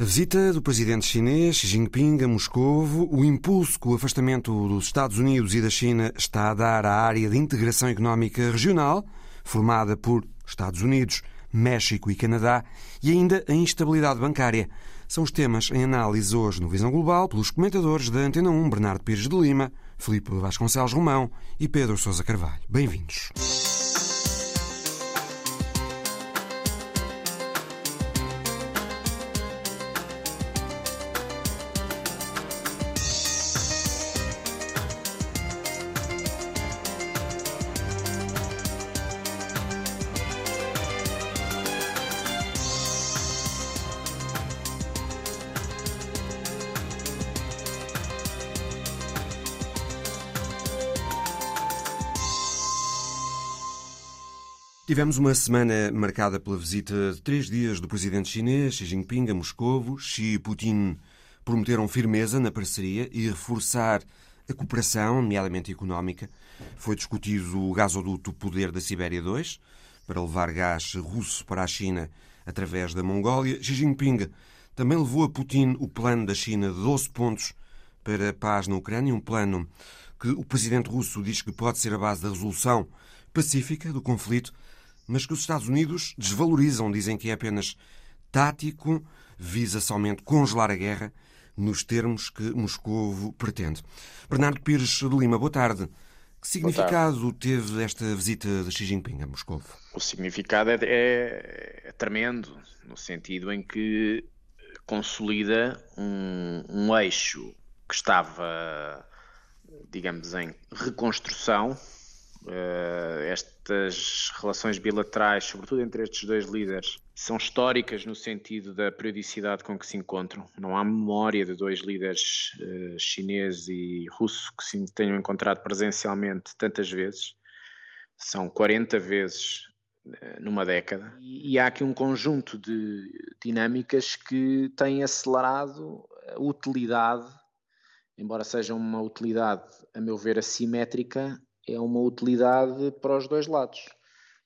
A visita do presidente chinês Xi Jinping a Moscovo, o impulso que o afastamento dos Estados Unidos e da China está a dar à área de integração económica regional, formada por Estados Unidos, México e Canadá, e ainda a instabilidade bancária. São os temas em análise hoje no Visão Global pelos comentadores da Antena 1, Bernardo Pires de Lima, Filipe Vasconcelos Romão e Pedro Sousa Carvalho. Bem-vindos. Tivemos uma semana marcada pela visita de três dias do presidente chinês Xi Jinping a Moscovo. Xi e Putin prometeram firmeza na parceria e reforçar a cooperação, nomeadamente económica. Foi discutido o gasoduto Poder da Sibéria 2 para levar gás russo para a China através da Mongólia. Xi Jinping também levou a Putin o plano da China de 12 pontos para a paz na Ucrânia, um plano que o presidente russo diz que pode ser a base da resolução pacífica do conflito mas que os Estados Unidos desvalorizam, dizem que é apenas tático, visa somente congelar a guerra nos termos que Moscovo pretende. Bernardo Pires de Lima, boa tarde. Que significado teve esta visita de Xi Jinping a Moscou? O significado é, é, é, tremendo, no sentido em que consolida um, um eixo que estava, digamos, em reconstrução estas relações bilaterais, sobretudo entre estes dois líderes, são históricas no sentido da periodicidade com que se encontram. Não há memória de dois líderes uh, chinês e russo que se tenham encontrado presencialmente tantas vezes. São 40 vezes uh, numa década. E, e há aqui um conjunto de dinâmicas que têm acelerado a utilidade, embora seja uma utilidade, a meu ver, assimétrica é uma utilidade para os dois lados.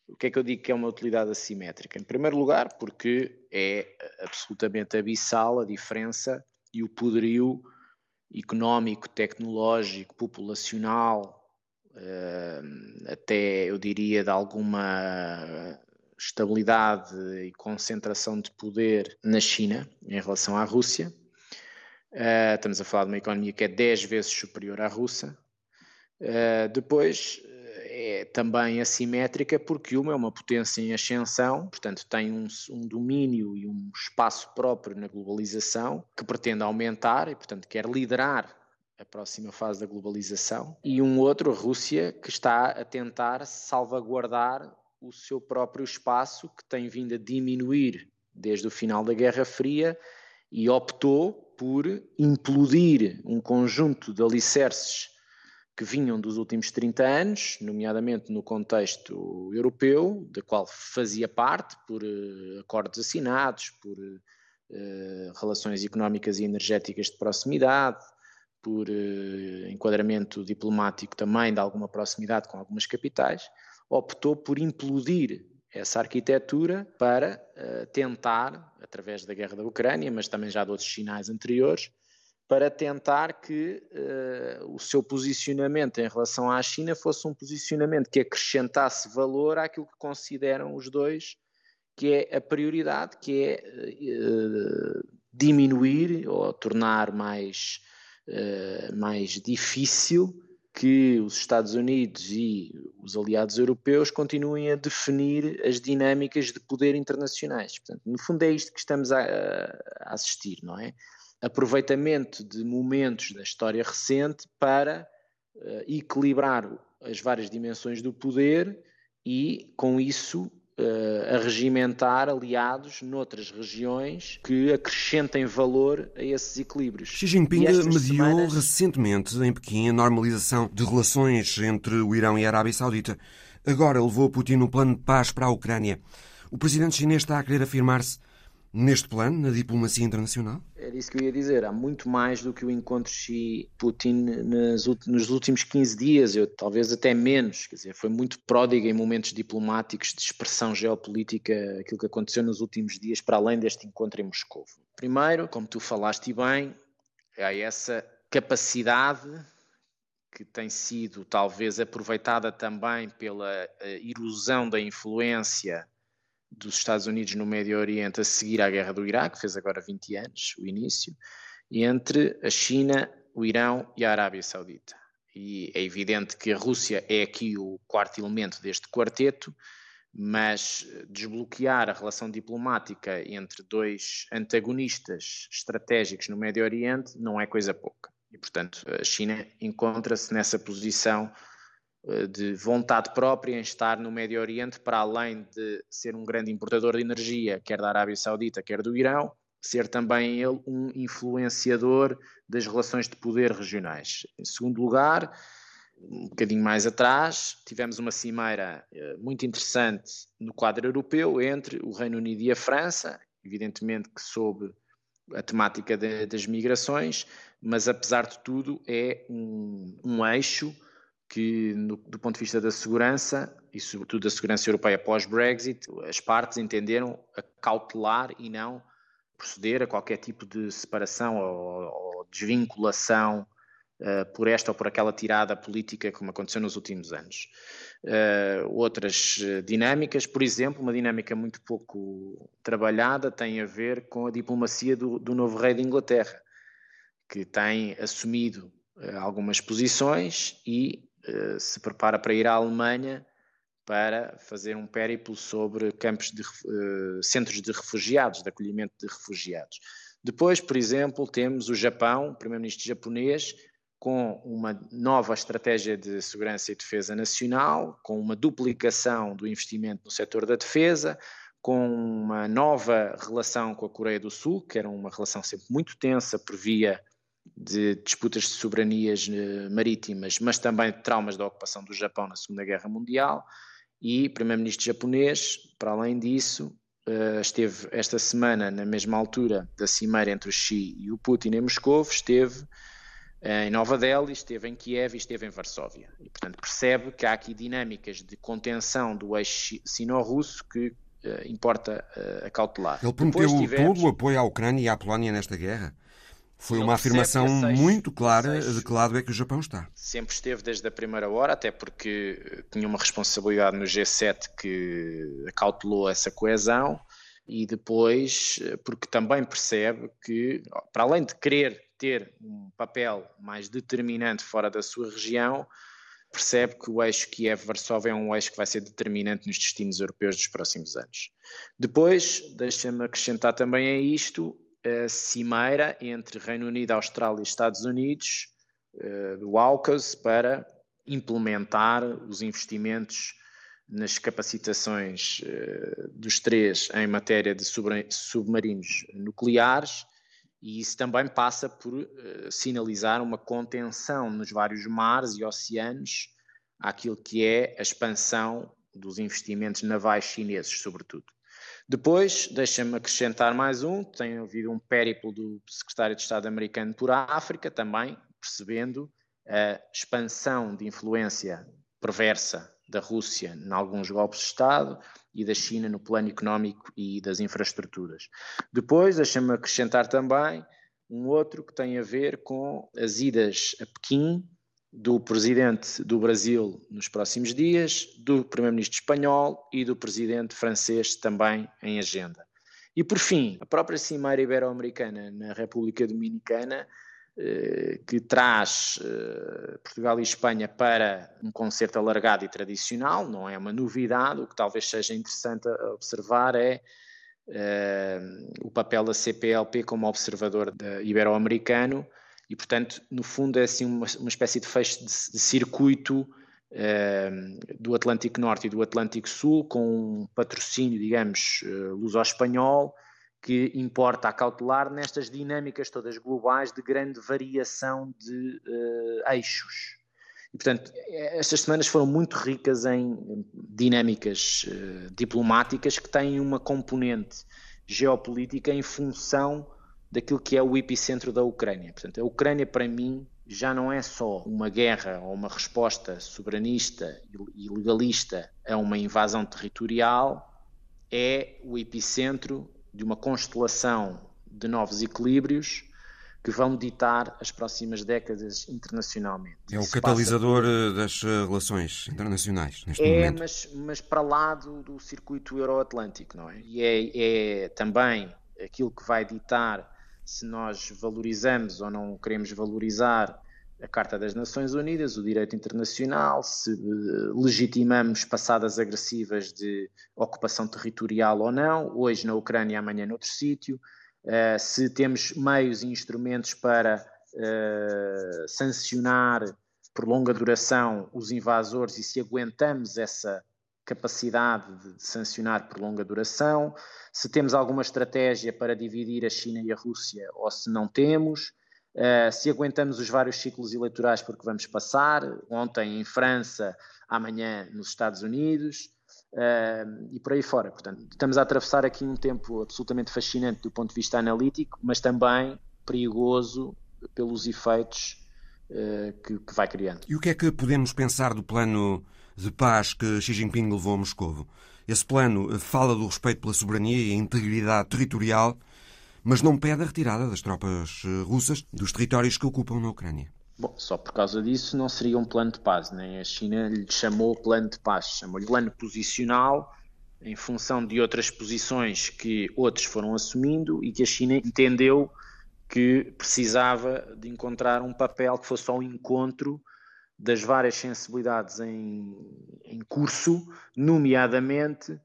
O que é que eu digo que é uma utilidade assimétrica? Em primeiro lugar, porque é absolutamente abissal a diferença e o poderio económico, tecnológico, populacional, eh, até eu diria de alguma estabilidade e concentração de poder na China em relação à Rússia. Eh, estamos a falar de uma economia que é 10 vezes superior à russa, Uh, depois eh, é também assimétrica porque uma é uma potência em ascensão, portanto tem um, um, domínio e um espaço próprio na globalização que pretende aumentar e portanto quer liderar a próxima fase da globalização. E um outro, a Rússia, que está a tentar salvaguardar o seu próprio espaço que tem vindo a diminuir desde o final da Guerra Fria e optou por implodir um conjunto de alicerces que vinham dos últimos 30 anos, nomeadamente no contexto europeu, da qual fazia parte por uh, acordos assinados, por uh, relações económicas e energéticas de proximidade, por uh, enquadramento diplomático também de alguma proximidade com algumas capitais, optou por implodir essa arquitetura para tentar, através da guerra da Ucrânia, mas também já de outros sinais anteriores, para tentar que uh, o seu posicionamento em relação à China fosse um posicionamento que acrescentasse valor àquilo que consideram os dois que é a prioridade, que é uh, diminuir ou tornar mais, uh, mais difícil que os Estados Unidos e os aliados europeus continuem a definir as dinâmicas de poder internacionais. Portanto, no fundo é isto que estamos a, a assistir, não é? Aproveitamento de momentos da história recente para uh, equilibrar as várias dimensões do poder e, com isso, uh, arregimentar aliados noutras regiões que acrescentem valor a esses equilíbrios. Xi Jinping mediou semanas... recentemente em Pequim a normalização de relações entre o Irão e a Arábia Saudita. Agora levou Putin no plano de paz para a Ucrânia. O presidente chinês está a querer afirmar-se neste plano, na diplomacia internacional? Era isso que eu ia dizer. Há muito mais do que o encontro Xi-Putin nos últimos 15 dias, eu, talvez até menos. Quer dizer, foi muito pródigo em momentos diplomáticos de expressão geopolítica aquilo que aconteceu nos últimos dias, para além deste encontro em Moscou. Primeiro, como tu falaste bem, há essa capacidade que tem sido talvez aproveitada também pela eh, erosão da influência dos Estados Unidos no Médio Oriente a seguir à guerra do Iraque, fez agora 20 anos o início, entre a China, o Irão e a Arábia Saudita. E é evidente que a Rússia é aqui o quarto elemento deste quarteto, mas desbloquear a relação diplomática entre dois antagonistas estratégicos no Médio Oriente não é coisa pouca. E, portanto, a China encontra-se nessa posição eh, de vontade própria em estar no Médio Oriente, para além de ser um grande importador de energia, quer da Arábia Saudita, quer do Irão, ser também ele um influenciador das relações de poder regionais. Em segundo lugar, um bocadinho mais atrás, tivemos uma cimeira eh, muito interessante no quadro europeu entre o Reino Unido e a França, evidentemente que sob a temática de, das migrações, mas apesar de tudo é um, um eixo que, no, do ponto de vista da segurança, e sobretudo da segurança europeia pós-Brexit, as partes entenderam a cautelar e não proceder a qualquer tipo de separação ou, ou desvinculação uh, por esta ou por aquela tirada política, como aconteceu nos últimos anos. Uh, outras dinâmicas, por exemplo, uma dinâmica muito pouco trabalhada tem a ver com a diplomacia do, do novo rei da Inglaterra que tem assumido algumas posições e uh, se prepara para ir à Alemanha para fazer um périplo sobre campos de uh, centros de refugiados, de acolhimento de refugiados. Depois, por exemplo, temos o Japão, o primeiro-ministro japonês, com uma nova estratégia de segurança e defesa nacional, com uma duplicação do investimento no setor da defesa, com uma nova relação com a Coreia do Sul, que era uma relação sempre muito tensa por via de disputas de soberanias eh, marítimas, mas também de traumas da ocupação do Japão na Segunda Guerra Mundial. E o primeiro-ministro japonês, para além disso, eh, esteve esta semana, na mesma altura da cimeira entre o Xi e o Putin em Moscou, esteve eh, em Nova Delhi, esteve em Kiev e esteve em Varsóvia. E, portanto, percebe que há aqui dinâmicas de contenção do eixo sino-russo que uh, importa uh, acautelar. Ele prometeu tivemos... todo o apoio à Ucrânia e à Polónia nesta guerra? Foi uma afirmação muito clara de que lado é que o Japão está. Sempre esteve desde a primeira hora, até porque tinha uma responsabilidade no G7 que acautelou essa coesão e depois porque também percebe que, para além de querer ter um papel mais determinante fora da sua região, percebe que o eixo Kiev-Varsóvia é um eixo que vai ser determinante nos destinos europeus dos próximos anos. Depois, deixa-me acrescentar também a isto cimeira entre Reino Unido, Austrália e Estados Unidos do AUKUS para implementar os investimentos nas capacitações uh, dos três em matéria de submarinos nucleares e isso também passa por uh, sinalizar uma contenção nos vários mares e oceanos àquilo que é a expansão dos investimentos navais chineses, sobretudo. Depois, deixa-me acrescentar mais um, tem havido um périplo do secretário de Estado americano por África, também percebendo a expansão de influência perversa da Rússia em alguns golpes de Estado e da China no plano económico e das infraestruturas. Depois, deixa-me acrescentar também um outro que tem a ver com as idas a Pequim do presidente do Brasil nos próximos dias, do primeiro-ministro espanhol e do presidente francês também em agenda. E por fim, a própria Cimeira Ibero-Americana na República Dominicana, eh, que traz eh, Portugal e Espanha para um concerto alargado e tradicional, não é uma novidade, o que talvez seja interessante observar é eh, o papel da CPLP como observador ibero-americano, e, portanto, no fundo, é assim uma, uma espécie de fecho de, de circuito eh, do Atlântico Norte e do Atlântico Sul, com um patrocínio, digamos, uh, luso-espanhol, que importa acautelar nestas dinâmicas todas globais de grande variação de uh, eixos. E, portanto, estas semanas foram muito ricas em dinâmicas uh, diplomáticas que têm uma componente geopolítica em função daquilo que é o epicentro da Ucrânia. Portanto, a Ucrânia, para mim, já não é só uma guerra ou uma resposta soberanista e legalista a uma invasão territorial, é o epicentro de uma constelação de novos equilíbrios que vão ditar as próximas décadas internacionalmente. É o catalisador. Eh, das eh, relações internacionais neste é, momento. Mas, mas para lá do, do circuito euroatlântico, não é? E é, é também aquilo que vai ditar se nós valorizamos ou não queremos valorizar a Carta das Nações Unidas, o direito internacional, se eh, legitimamos passadas agressivas de ocupação territorial ou não, hoje na Ucrânia, amanhã noutro sítio, uh, se temos meios e instrumentos para uh, sancionar por longa duração os invasores e se aguentamos essa capacidade de sancionar por longa duração, se temos alguma estratégia para dividir a China e a Rússia ou se não temos, uh, se aguentamos os vários ciclos eleitorais porque vamos passar, ontem em França, amanhã nos Estados Unidos, uh, e por aí fora. Portanto, estamos a atravessar aqui um tempo absolutamente fascinante do ponto de vista analítico, mas também perigoso pelos efeitos uh, que, que, vai criando. E o que é que podemos pensar do plano de paz que Xi Jinping levou a Moscou? Esse plano fala do respeito pela soberania e integridade territorial, mas não pede a retirada das tropas eh, russas dos territórios que ocupam na Ucrânia. Bom, só por causa disso não seria um plano de paz, nem a China lhe chamou plano de paz, chamou-lhe plano posicional em função de outras posições que outros foram assumindo e que a China entendeu que precisava de encontrar um papel que fosse ao encontro das várias sensibilidades em, em curso, nomeadamente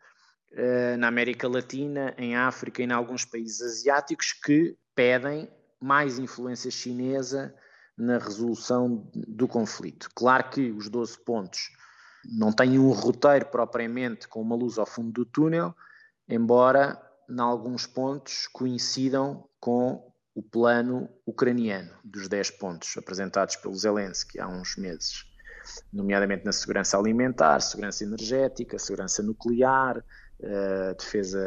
eh, na América Latina, em África e em alguns países asiáticos que pedem mais influência chinesa na resolução do conflito. Claro que os 12 pontos não têm um roteiro propriamente com uma luz ao fundo do túnel, embora em alguns pontos coincidam com o plano ucraniano dos 10 pontos apresentados pelo Zelensky há uns meses, nomeadamente na segurança alimentar, segurança energética, segurança nuclear, uh, defesa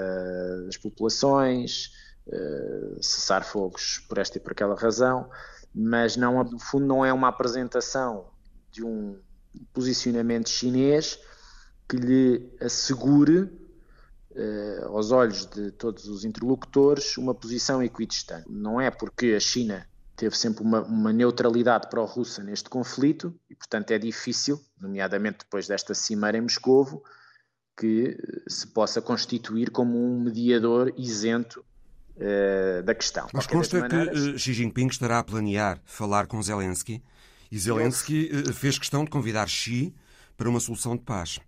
das populações, uh, cessar fogos por esta e por aquela razão mas não, no fundo não é uma apresentação de um posicionamento chinês que lhe assegure, eh, aos olhos de todos os interlocutores, uma posição equidistante. Não é porque a China teve sempre uma, uma neutralidade pró-russa neste conflito e, portanto, é difícil, nomeadamente depois desta cimeira em Moscovo, que se possa constituir como um mediador isento uh, da questão. Mas consta maneiras... que uh, Xi Jinping estará a planear falar com Zelensky e Zelensky. Eh, fez questão de convidar Xi para uma solução de paz.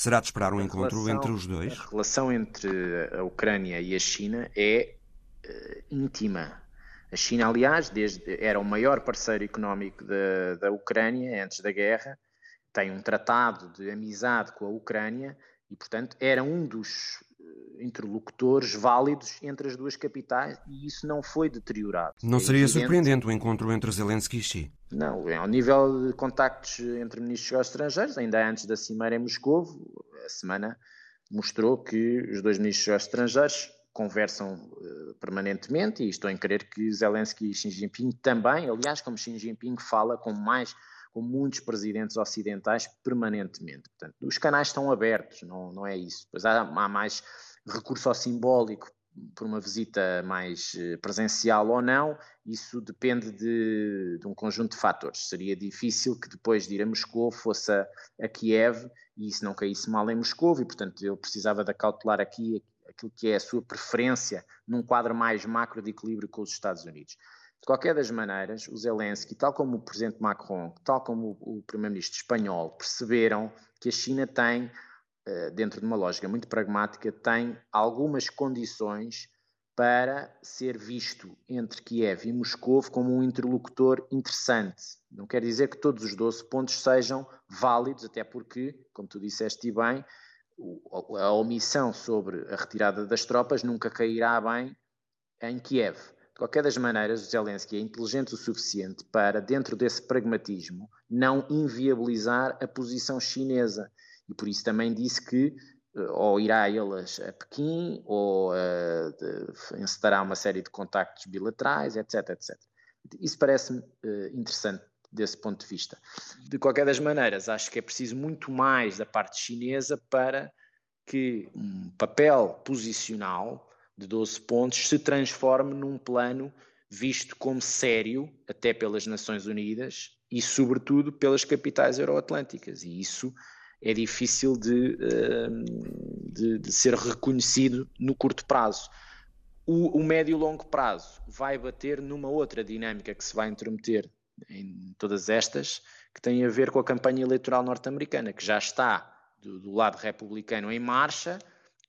Será de esperar um encontro relação, entre os dois? A relação entre a Ucrânia e a China é uh, íntima. A China, aliás, desde, era o maior parceiro económico da, da Ucrânia antes da guerra, tem um tratado de amizade com a Ucrânia e, portanto, era um dos interlocutores válidos entre as duas capitais e isso não foi deteriorado. Não é seria evidente... surpreendente o encontro entre Zelensky e Xi? Não, é ao nível de contactos entre ministros estrangeiros, ainda antes da cimeira em Moscou, a semana mostrou que os dois ministros estrangeiros conversam uh, permanentemente e estou em crer que Zelensky e Xi Jinping também, aliás, como Xi Jinping fala com mais com muitos presidentes ocidentais permanentemente. Portanto, os canais estão abertos, não, não é isso. Pois há, há mais recurso ao simbólico por uma visita mais eh, presencial ou não, isso depende de, de, um conjunto de fatores. Seria difícil que depois de ir a Moscou fosse a, a Kiev e isso não caísse mal em Moscou e, portanto, eu precisava de acautelar aqui aquilo que é a sua preferência num quadro mais macro de equilíbrio com os Estados Unidos. De qualquer das maneiras, o Zelensky, tal como o presidente Macron, tal como o primeiro-ministro espanhol, perceberam que a China tem eh, dentro de uma lógica muito pragmática, tem algumas condições para ser visto entre Kiev e Moscou como um interlocutor interessante. Não quer dizer que todos os 12 pontos sejam válidos, até porque, como tu disseste bem, a omissão sobre a retirada das tropas nunca cairá bem em Kiev. Qualquer das maneiras, Zelensky é inteligente o suficiente para, dentro desse pragmatismo, não inviabilizar a posição chinesa e por isso também disse que eh, ou irá elas a Pequim, ou uh, encetará uma série de contactos bilaterais, etc, etc. Isso parece-me uh, interessante desse ponto de vista. De qualquer das maneiras, acho que é preciso muito mais da parte chinesa para que um papel posicional de 12 pontos se transforme num plano visto como sério, até pelas Nações Unidas e, sobretudo, pelas capitais euroatlânticas. E isso é difícil de, ehm, de, de ser reconhecido no curto prazo. O, o médio e longo prazo vai bater numa outra dinâmica que se vai intrometer em todas estas, que tem a ver com a campanha eleitoral norte-americana, que já está do, do, lado republicano em marcha,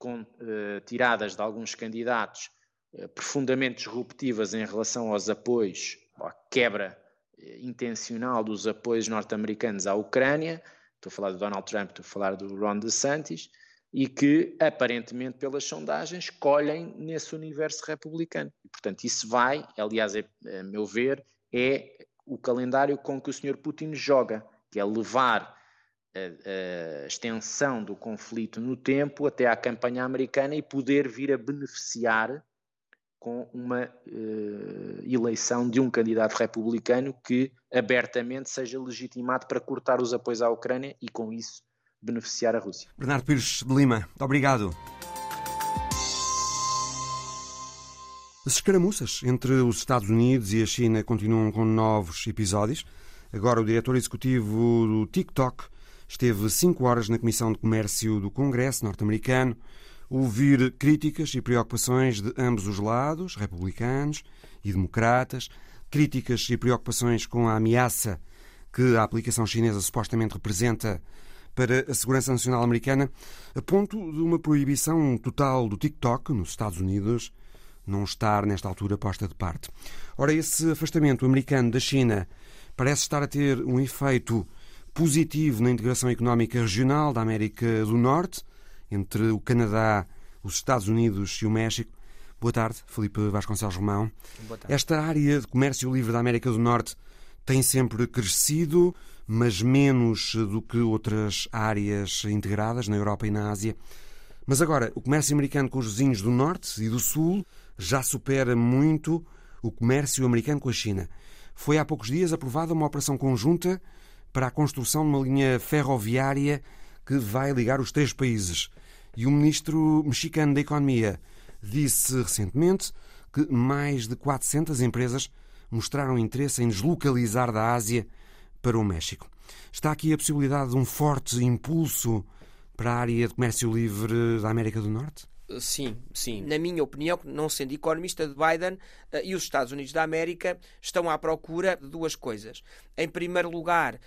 com uh, tiradas de alguns candidatos uh, profundamente disruptivas em relação aos apoios, à quebra uh, intencional dos apoios norte-americanos à Ucrânia, estou a falar do Donald Trump, estou a falar do Ron DeSantis, e que, aparentemente, pelas sondagens, colhem nesse universo republicano. E, portanto, isso vai, aliás, é, a meu ver, é o calendário com que o Sr. Putin joga, que é levar a, extensão do conflito no tempo até à campanha americana e poder vir a beneficiar com uma uh, eleição de um candidato republicano que abertamente seja legitimado para cortar os apoios à Ucrânia e, com isso, beneficiar a Rússia. Bernardo Pires de Lima, muito obrigado. As escaramuças entre os Estados Unidos e a China continuam com novos episódios. Agora, o diretor executivo do TikTok esteve cinco horas na Comissão de Comércio do Congresso norte-americano ouvir críticas e preocupações de ambos os lados, republicanos e democratas, críticas e preocupações com a ameaça que a aplicação chinesa supostamente representa para a segurança nacional americana, a ponto de uma proibição total do TikTok nos Estados Unidos não estar, nesta altura, posta de parte. Ora, esse afastamento americano da China parece estar a ter um efeito positivo na integração económica regional da América do Norte, entre o Canadá, os Estados Unidos e o México. Boa tarde, Felipe Vasconcelos Romão. Esta área de comércio livre da América do Norte tem sempre crescido, mas menos do que outras áreas integradas na Europa e na Ásia. Mas agora, o comércio americano com os vizinhos do Norte e do Sul já supera muito o comércio americano com a China. Foi há poucos dias aprovada uma operação conjunta para a construção de uma linha ferroviária que vai ligar os três países. E o ministro mexicano da Economia disse recentemente que mais de 400 empresas mostraram interesse em deslocalizar da Ásia para o México. Está aqui a possibilidade de um forte impulso para a área de comércio livre da América do Norte? Sim, sim. Na minha opinião, não sendo economista de Biden uh, e os Estados Unidos da América estão à procura de duas coisas. Em primeiro lugar,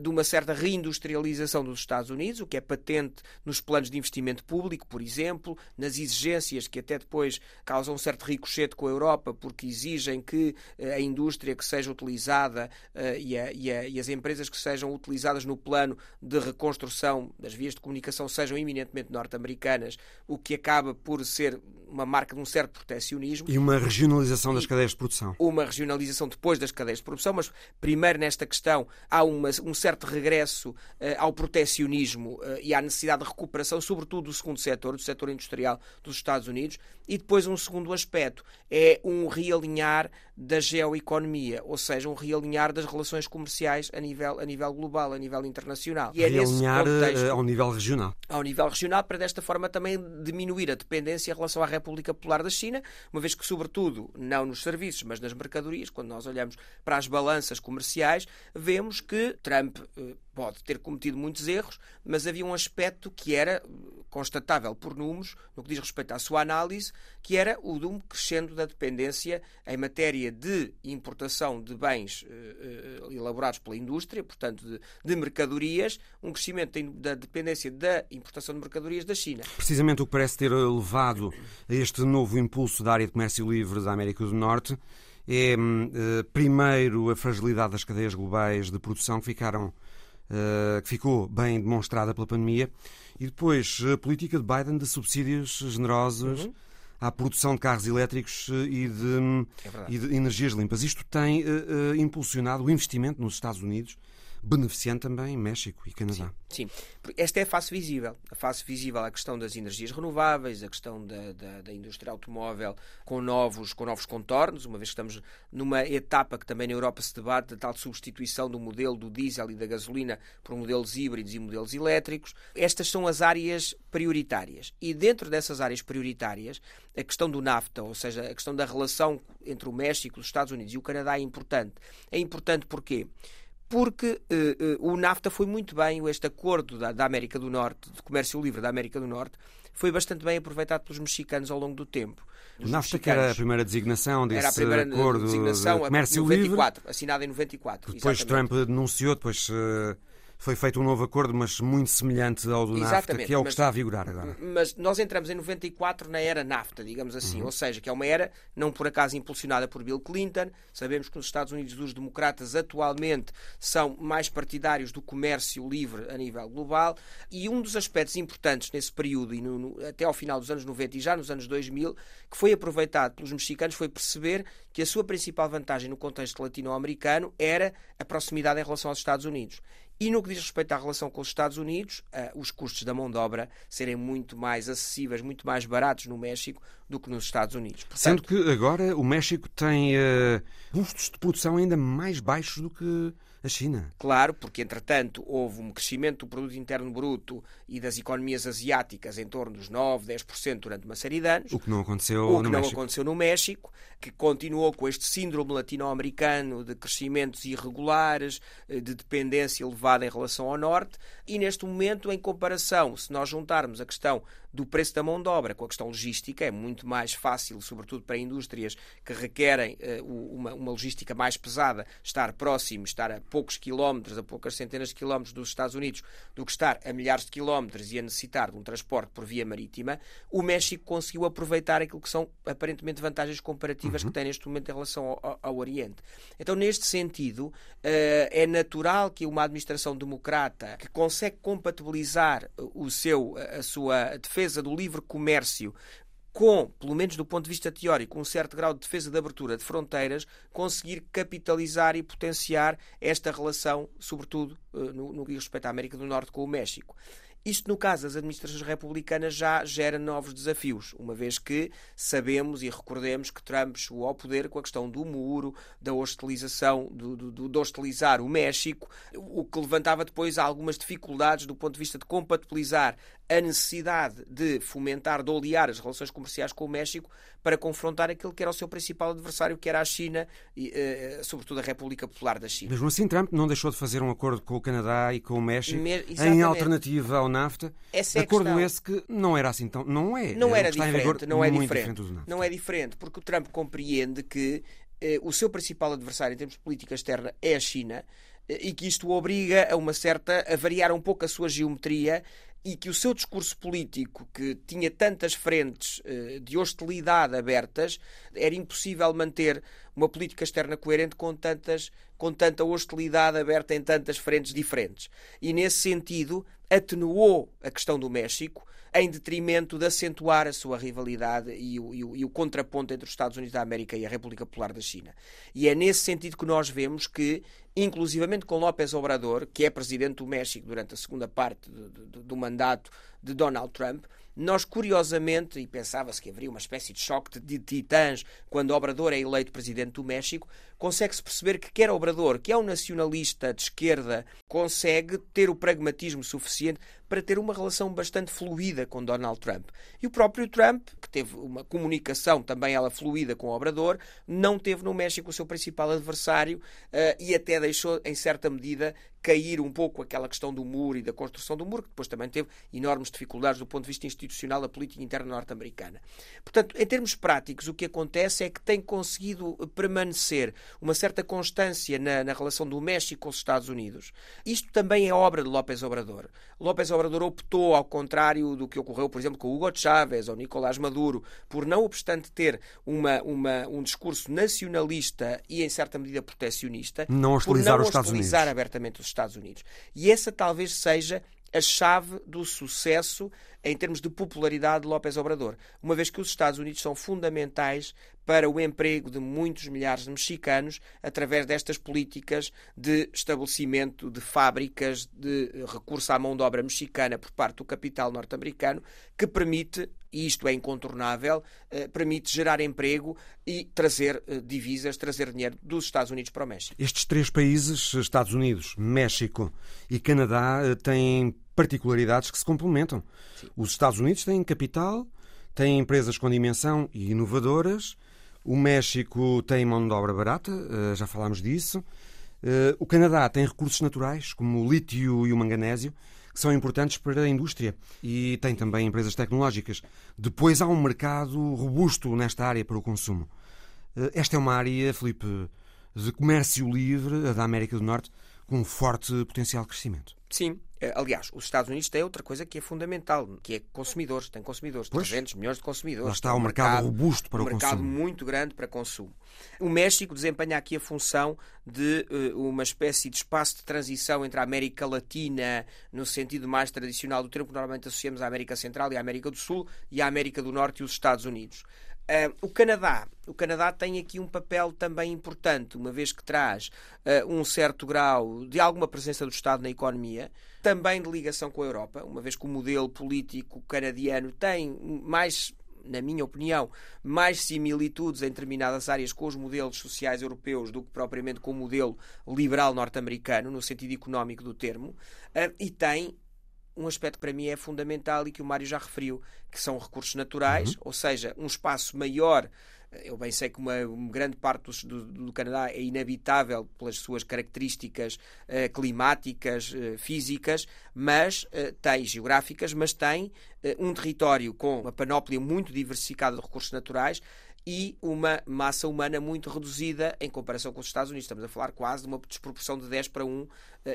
de uma certa reindustrialização dos Estados Unidos, o que é patente nos planos de investimento público, por exemplo, nas exigências que até depois causam um certo ricochete com a Europa, porque exigem que uh, a indústria que seja utilizada e, a, e, a, e as empresas que sejam utilizadas no plano de reconstrução das vias de comunicação sejam eminentemente norte-americanas, o que acaba por ser uma marca de um certo proteccionismo. E uma regionalização das cadeias de produção. Uma regionalização depois das cadeias de produção, mas primeiro nesta questão há uma, um certo regresso uh, ao proteccionismo uh, e à necessidade de recuperação, sobretudo do segundo setor, do setor industrial dos Estados Unidos. E depois um segundo aspecto é um realinhar da geoeconomia, ou seja, um realinhar das relações comerciais a nível, a nível global, a nível internacional. E é realinhar contexto, eh, ao nível regional. Ao nível regional, para desta forma também diminuir a dependência em relação à República Popular da China, uma vez que, sobretudo, não nos serviços, mas nas mercadorias, quando nós olhamos para as balanças comerciais, vemos que Trump eh, pode ter cometido muitos erros, mas havia um aspecto que era constatável por números, no que diz respeito à sua análise, que era o de um crescendo da dependência em matéria de importação de bens uh, uh, elaborados pela indústria, portanto, de, de, mercadorias, um crescimento da dependência da importação de mercadorias da China. Precisamente o que parece ter levado a este novo impulso da área de comércio livre da América do Norte é, uh, primeiro, a fragilidade das cadeias globais de produção que ficaram que ficou bem demonstrada pela pandemia e depois, a política de Biden de subsídios generosos uhum. à produção de carros elétricos eh, e de, é e de energias limpas. Isto tem uh, impulsionado o investimento nos Estados Unidos beneficiando também México e Canadá. Sim, sim. esta é a face visível. A face visível, a questão das energias renováveis, a questão da, da, da, indústria automóvel com novos, com novos contornos, uma vez que estamos numa etapa que também na Europa se debate, da tal substituição do modelo do diesel e da gasolina por modelos híbridos e modelos elétricos. Estas são as áreas prioritárias. E dentro dessas áreas prioritárias, a questão do NAFTA, ou seja, a questão da relação entre o México, os Estados Unidos e o Canadá é importante. É importante porquê? Porque uh, uh, o NAFTA foi muito bem, este acordo da, da América do Norte, de comércio livre da América do Norte, foi bastante bem aproveitado pelos mexicanos ao longo do tempo. O NAFTA que era a primeira designação desse era a primeira acordo designação, de comércio 94, livre. assinado em 94. Depois exatamente. Trump denunciou, depois... Uh foi feito um novo acordo, mas muito semelhante ao do Exatamente, NAFTA, que é o que está a vigorar agora. Mas nós entramos em 94 na era NAFTA, digamos assim, uhum. ou seja, que é uma era não por acaso impulsionada por Bill Clinton. Sabemos que nos Estados Unidos os democratas atualmente são mais partidários do comércio livre a nível global e um dos aspectos importantes nesse período e no, no, até ao final dos anos 90 e já nos anos 2000, que foi aproveitado pelos mexicanos, foi perceber que a sua principal vantagem no contexto latino-americano era a proximidade em relação aos Estados Unidos. E no que diz respeito à relação com os Estados Unidos, uh, os custos da mão de obra serem muito mais acessíveis, muito mais baratos no México do que nos Estados Unidos. Portanto, Sendo que agora o México tem uh, custos de produção ainda mais baixos do que a China. Claro, porque entretanto houve um crescimento do produto interno bruto e das economias asiáticas em torno dos 9, 10% durante uma série de anos. O que não aconteceu o que no não México. aconteceu no México, que continuou com este síndrome latino-americano de crescimentos irregulares, eh, de dependência elevada em relação ao norte, e neste momento, em comparação, se nós juntarmos a questão do preço da mão de obra com a questão logística, é muito mais fácil, sobretudo para indústrias que requerem uh, uma, uma logística mais pesada, estar próximo, estar a poucos quilómetros, a poucas centenas de quilómetros dos Estados Unidos, do que estar a milhares de quilómetros e a necessitar de um transporte por via marítima, o México conseguiu aproveitar aquilo que são aparentemente vantagens comparativas uhum. que tem neste momento em relação ao, ao, ao Oriente. Então, neste sentido, uh, é natural que uma administração democrata que consegue compatibilizar o seu, a sua defesa do livre comércio com, pelo menos do ponto de vista teórico, um certo grau de defesa de abertura de fronteiras, conseguir capitalizar e potenciar esta relação, sobretudo eh, no, no que diz respeito à América do Norte com o México. Isto, no caso das administrações republicanas, já gera novos desafios, uma vez que sabemos e recordemos que Trump chegou ao poder com a questão do muro, da hostilização, do, do, de hostilizar o México, o que levantava depois algumas dificuldades do ponto de vista de compatibilizar a necessidade de fomentar, de olear as relações comerciais com o México para confrontar aquele que era o seu principal adversário, que era a China e, uh, sobretudo, a República Popular da China. Mesmo assim, Trump não deixou de fazer um acordo com o Canadá e com o México Me... em alternativa ao NAFTA. Essa é acordo esse que não era assim tão. Não é. Não era diferente. Não é diferente. diferente não é diferente, porque o Trump compreende que uh, o seu principal adversário em termos de política externa é a China eh, e que isto o obriga a uma certa a variar um pouco a sua geometria e que o seu discurso político, que tinha tantas frentes eh, de hostilidade abertas, era impossível manter uma política externa coerente com, tantas, com tanta hostilidade aberta em tantas frentes diferentes. E, nesse sentido, atenuou a questão do México em detrimento de acentuar a sua rivalidade e o, e, o, e o, contraponto entre os Estados Unidos da América e a República Popular da China. E é nesse sentido que nós vemos que inclusivamente com López Obrador, que é presidente do México durante a segunda parte do, do, do mandato de Donald Trump, nós, curiosamente, e pensava-se que haveria uma espécie de choque de titãs quando Obrador é eleito presidente do México, consegue-se perceber que quer Obrador, que é um nacionalista de esquerda, consegue ter o pragmatismo suficiente para ter uma relação bastante fluida com Donald Trump. E o próprio Trump, que teve uma comunicação também ela fluida com o Obrador, não teve no México o seu principal adversário uh, e até deixou, em certa medida, cair um pouco aquela questão do muro e da construção do muro, que depois também teve enormes dificuldades do ponto de vista institucional da política interna norte-americana. Portanto, em termos práticos, o que acontece é que tem conseguido permanecer uma certa constância na, na relação do México com os Estados Unidos. Isto também é obra de López Obrador. López Obrador optou, ao contrário do que ocorreu, por exemplo, com Hugo Chávez ou Nicolás Maduro, por não obstante ter uma, uma, um discurso nacionalista e, em certa medida, protecionista, não hostilizar, por não os hostilizar abertamente os Estados Unidos. E essa talvez seja a chave do sucesso em termos de popularidade de López Obrador, uma vez que os Estados Unidos são fundamentais para o emprego de muitos milhares de mexicanos através destas políticas de estabelecimento de fábricas de recurso à mão de obra mexicana por parte do capital norte-americano, que permite e isto é incontornável, eh, permite gerar emprego e trazer eh, divisas, trazer dinheiro dos Estados Unidos para o México. Estes três países, Estados Unidos, México e Canadá, eh, têm particularidades que se complementam. Sim. Os Estados Unidos têm capital, têm empresas com dimensão e inovadoras, o México tem mão de obra barata, já falámos disso. O Canadá tem recursos naturais, como o lítio e o manganésio, que são importantes para a indústria e tem também empresas tecnológicas. Depois há um mercado robusto nesta área para o consumo. Eh, esta é uma área, Felipe, de comércio livre, da América do Norte, com forte potencial de crescimento. Sim, eh, Aliás, os Estados Unidos têm outra coisa que é fundamental, que é consumidores. Tem consumidores, pois, 300 milhões de consumidores. Lá está um mercado, mercado robusto para um o consumo. Um mercado muito grande para consumo. O México desempenha aqui a função de uh, uma espécie de espaço de transição entre a América Latina, no sentido mais tradicional do termo que normalmente associamos à América Central e à América do Sul, e à América do Norte e os Estados Unidos. Uh, o Canadá. O Canadá tem aqui um papel também importante, uma vez que traz uh, um certo grau de alguma presença do Estado na economia, também de ligação com a Europa, uma vez que o modelo político canadiano tem mais na minha opinião, mais similitudes em determinadas áreas com os modelos sociais europeus do que propriamente com o modelo liberal norte-americano, no sentido económico do termo, uh, e tem um aspecto que para mim é fundamental e que o Mário já referiu, que são recursos naturais, uhum. ou seja, um espaço maior. Eu bem sei que uma, uma grande parte do, do, Canadá é inabitável pelas suas características uh, climáticas, uh, físicas, mas uh, tem geográficas, mas tem um território com uma panóplia muito diversificada de recursos naturais e uma massa humana muito reduzida em comparação com os Estados Unidos. Estamos a falar quase de uma desproporção de 10 para 1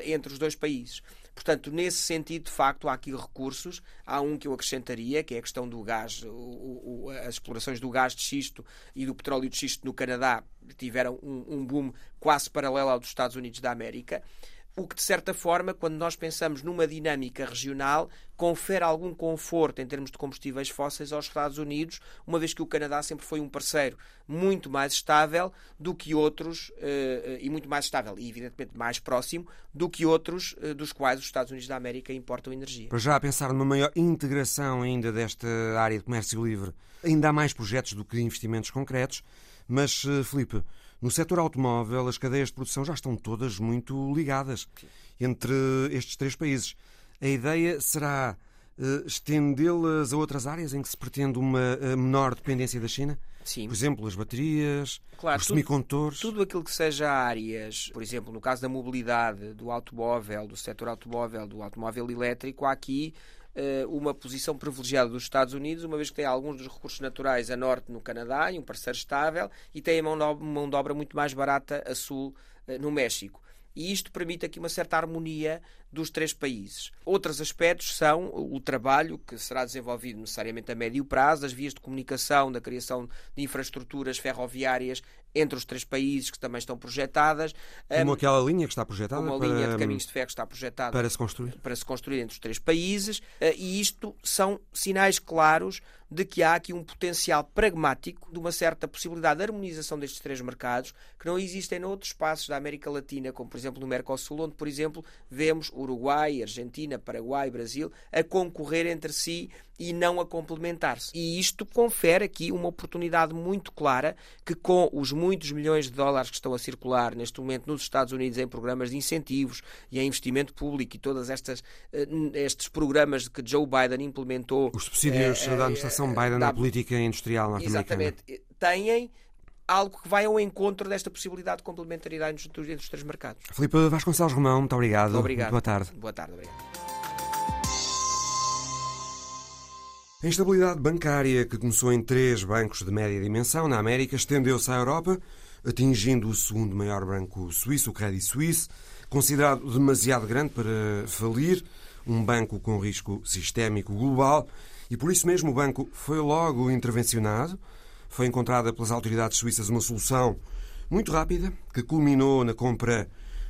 entre os dois países. Portanto, nesse sentido, de facto, há aqui recursos. Há um que eu acrescentaria, que é a questão do gás, o, o, as explorações do gás de xisto e do petróleo de xisto no Canadá tiveram um, um boom quase paralelo ao dos Estados Unidos da América o que, de certa forma, quando nós pensamos numa dinâmica regional, confere algum conforto em termos de combustíveis fósseis aos Estados Unidos, uma vez que o Canadá sempre foi um parceiro muito mais estável do que outros, eh, e muito mais estável e, evidentemente, mais próximo do que outros eh, dos quais os Estados Unidos da América importam energia. Para já a pensar numa maior integração ainda desta área de comércio livre, ainda há mais projetos do que investimentos concretos, mas, eh, Felipe, no setor automóvel, as cadeias de produção já estão todas muito ligadas entre estes três países. A ideia será uh, estendê-las a outras áreas em que se pretende uma uh, menor dependência da China? Sim. Por exemplo, as baterias, claro, os tudo, semicondutores. Tudo aquilo que seja áreas, por exemplo, no caso da mobilidade, do automóvel, do setor automóvel, do automóvel elétrico, há aqui eh, uma posição privilegiada dos Estados Unidos, uma vez que tem alguns dos recursos naturais a norte no Canadá e um parceiro estável, e tem a mão de obra muito mais barata a sul eh, no México. E isto permite aqui uma certa harmonia dos três países. Outros aspectos são o trabalho que será desenvolvido necessariamente a médio prazo, as vias de comunicação, da criação de infraestruturas ferroviárias entre os três países que também estão projetadas. Como um, aquela linha que está projetada? Uma para, linha de caminhos de ferro que está projetada para se construir, para se construir entre os três países. Uh, e isto são sinais claros de que há aqui um potencial pragmático de uma certa possibilidade de harmonização destes três mercados que não existem noutros espaços da América Latina, como por exemplo no Mercosul, onde, por exemplo, vemos Uruguai, Argentina, Paraguai, Brasil a concorrer entre si e não a complementar-se. E isto confere aqui uma oportunidade muito clara que, com os muitos milhões de dólares que estão a circular neste momento nos Estados Unidos em programas de incentivos e em investimento público e todas estas eh, estes programas que Joe Biden implementou. Os subsídios é, da administração Biden da, na política industrial norte-americana. Exatamente. Têm algo que vai ao encontro desta possibilidade de complementaridade entre os três mercados. Filipe Vasconcelos Romão, muito obrigado. Muito obrigado. Boa tarde. Boa tarde, obrigado. A instabilidade bancária, que começou em três bancos de média dimensão na América, estendeu-se à Europa, atingindo o segundo maior banco suíço, o Credit Suisse, considerado demasiado grande para falir, um banco com risco sistémico global, e por isso mesmo o banco foi logo intervencionado. Foi encontrada pelas autoridades suíças uma solução muito rápida, que culminou na compra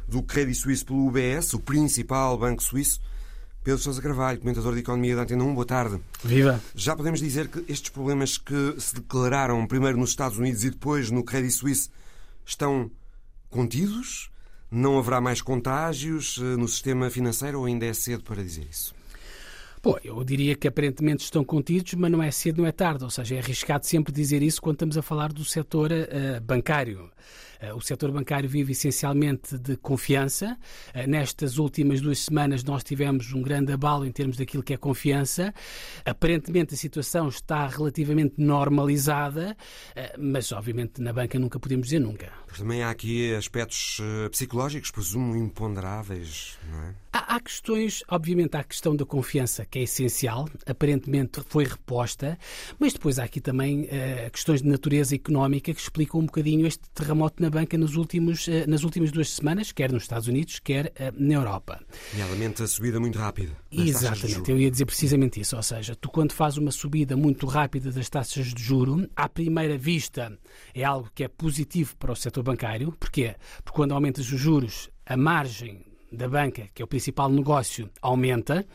do Credit Suisse pelo UBS, o principal banco suíço, Pedro Sousa Carvalho, comentador de Economia da Antena 1, boa tarde. Viva! Já podemos dizer que estes problemas que se declararam primeiro nos Estados Unidos e depois no Credit Suisse estão contidos? Não haverá mais contágios eh, no sistema financeiro ou ainda é cedo para dizer isso? Bom, eu diria que aparentemente estão contidos, mas não é cedo, não é tarde. Ou seja, é arriscado sempre dizer isso quando estamos a falar do setor uh, bancário. Uh, o setor bancário vive essencialmente de confiança. Uh, nestas últimas duas semanas nós tivemos um grande abalo em termos daquilo que é confiança. Aparentemente a situação está relativamente normalizada, mas obviamente na banca nunca podemos dizer nunca. Mas também há aqui aspectos psicológicos, presumo, imponderáveis, não é? Há, há, questões, obviamente, há a questão da confiança, que é essencial, aparentemente foi reposta, mas depois há aqui também uh, questões de natureza económica que explicam um bocadinho este terremoto na banca nos últimos, uh, nas últimas duas semanas, quer nos Estados Unidos, quer uh, na Europa. Nomeadamente a subida muito rápida. Exatamente, eu ia dizer precisamente isso. Ou seja, tu quando fazes uma subida muito rápida das taxas de juro, à primeira vista é algo que é positivo para o setor bancário. Porquê? Porque quando aumentas os juros, a margem da banca, que é o principal negócio, aumenta.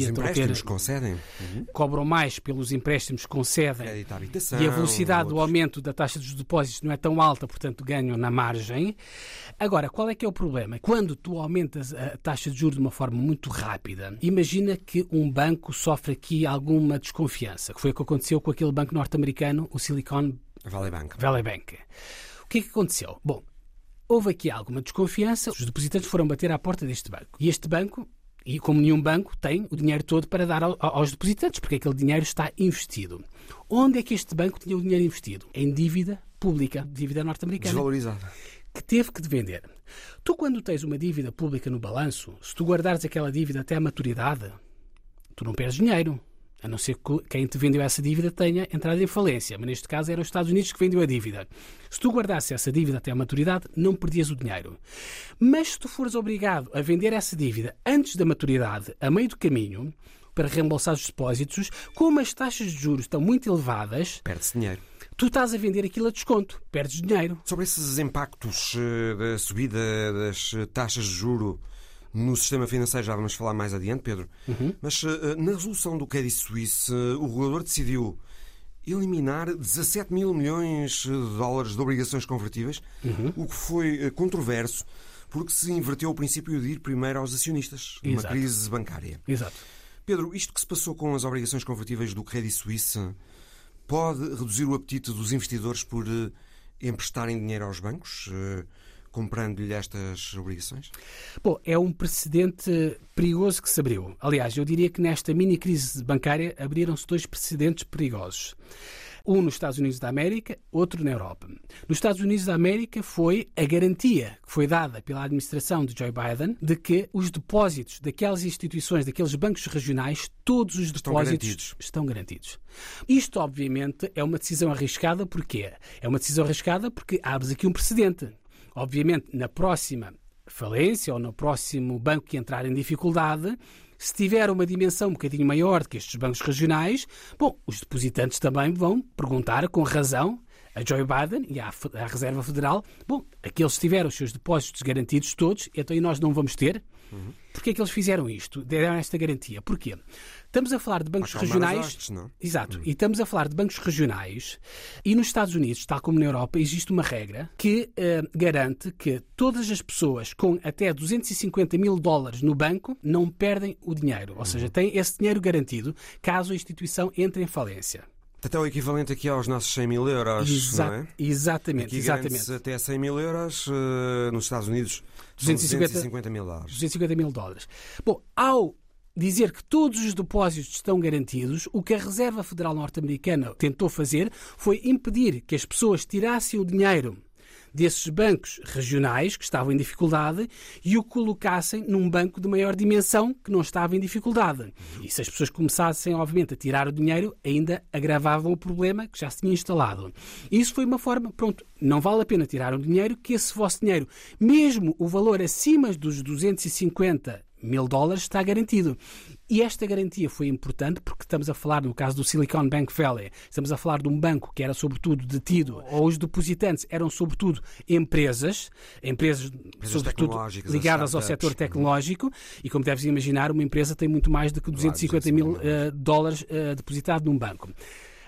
Os empréstimos ter, concedem? Uhum. Cobram mais pelos empréstimos que concedem. Habitação, e a velocidade do aumento da taxa dos depósitos não é tão alta, portanto ganham na margem. Agora, qual é que é o problema? Quando tu aumentas a taxa de juros de uma forma muito rápida, imagina que um banco sofre aqui alguma desconfiança, que foi o que aconteceu com aquele banco norte-americano, o Silicon Valley Bank. Valley Bank. O que é que aconteceu? Bom, houve aqui alguma desconfiança, os depositantes foram bater à porta deste banco. E este banco, e como nenhum banco, tem o dinheiro todo para dar aos depositantes, porque aquele dinheiro está investido. Onde é que este banco tinha o dinheiro investido? Em dívida pública, dívida norte-americana. Desvalorizada. Que teve que vender. Tu, quando tens uma dívida pública no balanço, se tu guardares aquela dívida até a maturidade, tu não perdes dinheiro. A não ser que quem te vendeu essa dívida tenha entrado em falência. Mas neste caso eram os Estados Unidos que vendeu a dívida. Se tu guardasses essa dívida até a maturidade, não perdias o dinheiro. Mas se tu fores obrigado a vender essa dívida antes da maturidade, a meio do caminho, para reembolsar os depósitos, como as taxas de juros estão muito elevadas, perde-se dinheiro. Tu estás a vender aquilo a desconto, perdes dinheiro. Sobre esses impactos eh, da subida das taxas de juro no sistema financeiro já vamos falar mais adiante, Pedro. Uhum. Mas uh, na resolução do Credit Suisse, uh, o regulador decidiu eliminar 17 mil milhões de dólares de obrigações convertíveis, uhum. o que foi controverso porque se inverteu o princípio de ir primeiro aos acionistas numa Exato. crise bancária. Exato. Pedro, isto que se passou com as obrigações convertíveis do Credit Suisse pode reduzir o apetite dos investidores por emprestarem dinheiro aos bancos? Comprando-lhe estas obrigações? Bom, é um precedente perigoso que se abriu. Aliás, eu diria que nesta mini crise bancária abriram-se dois precedentes perigosos. Um nos Estados Unidos da América, outro na Europa. Nos Estados Unidos da América foi a garantia que foi dada pela administração de Joe Biden de que os depósitos daquelas instituições, daqueles bancos regionais, todos os estão depósitos garantidos. estão garantidos. Isto, obviamente, é uma decisão arriscada. Porquê? É uma decisão arriscada porque abres aqui um precedente. Obviamente, na próxima falência ou no próximo banco que entrar em dificuldade, se tiver uma dimensão um bocadinho maior do que estes bancos regionais, bom, os depositantes também vão perguntar com razão a Joe Biden e à, à Reserva Federal, bom, aqueles tiveram os seus depósitos garantidos todos, então e nós não vamos ter? Uhum. Porquê é que eles fizeram isto? Deram esta garantia? Porquê? Estamos a falar de bancos regionais. Hostes, não? Exato. Hum. E estamos a falar de bancos regionais. E nos Estados Unidos, tal como na Europa, existe uma regra que uh, garante que todas as pessoas com até 250 mil dólares no banco não perdem o dinheiro. Ou hum. seja, têm esse dinheiro garantido caso a instituição entre em falência. Até o equivalente aqui aos nossos 100 mil euros, Exa não é? Exatamente. Aqui exatamente. até 100 mil euros, uh, nos Estados Unidos 250, 250 mil dólares. 250 mil dólares. Bom, ao dizer que todos os depósitos estão garantidos, o que a Reserva Federal Norte-Americana tentou fazer foi impedir que as pessoas tirassem o dinheiro desses bancos regionais que estavam em dificuldade e o colocassem num banco de maior dimensão que não estava em dificuldade. E se as pessoas começassem, obviamente, a tirar o dinheiro, ainda agravavam o problema que já se tinha instalado. Isso foi uma forma, pronto, não vale a pena tirar o dinheiro, que esse vosso dinheiro, mesmo o valor acima dos 250 mil dólares está garantido. E esta garantia foi importante porque estamos a falar, no caso do Silicon Bank Valley, estamos a falar de um banco que era sobretudo detido, ou os depositantes eram sobretudo empresas, empresas, empresas sobretudo ligadas ao setor tecnológico, e como deves imaginar, uma empresa tem muito mais do que 250 mil uh, dólares uh, depositado num banco.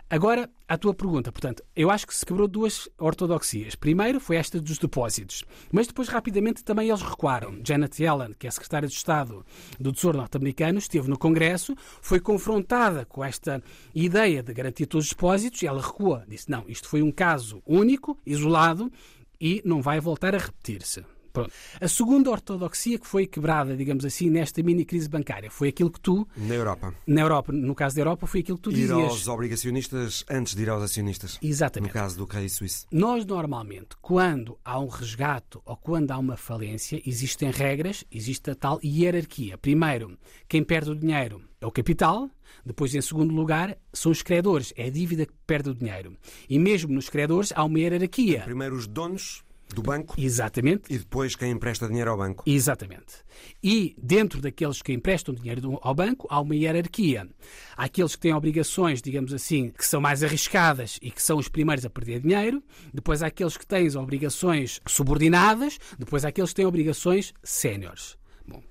Agora, à tua pergunta, portanto, eu acho que se quebrou duas ortodoxias. Primeiro foi esta dos depósitos, mas depois rapidamente também eles recuaram. Janet Yellen, que é a secretária de Estado do Tesouro norte-americano, esteve no Congresso, foi confrontada com esta ideia de garantir todos os depósitos e ela recua. Disse: não, isto foi um caso único, isolado e não vai voltar a repetir-se. Pronto. A segunda ortodoxia que foi quebrada, digamos assim, nesta mini crise bancária foi aquilo que tu. Na Europa. Na Europa, no caso da Europa, foi aquilo que tu ir dizias. Ir aos obrigacionistas antes de ir aos acionistas. Exatamente. No caso do Credit Suisse. Nós, normalmente, quando há um resgate ou quando há uma falência, existem regras, existe a tal hierarquia. Primeiro, quem perde o dinheiro é o capital, depois, em segundo lugar, são os credores, é a dívida que perde o dinheiro. E mesmo nos credores há uma hierarquia. Primeiro os donos do banco. Exatamente. E depois quem empresta dinheiro ao banco. Exatamente. E dentro daqueles que emprestam dinheiro ao banco, há uma hierarquia. Há aqueles que têm obrigações, digamos assim, que são mais arriscadas e que são os primeiros a perder dinheiro. Depois há aqueles que têm obrigações subordinadas. Depois há aqueles que têm obrigações séniores. Bom,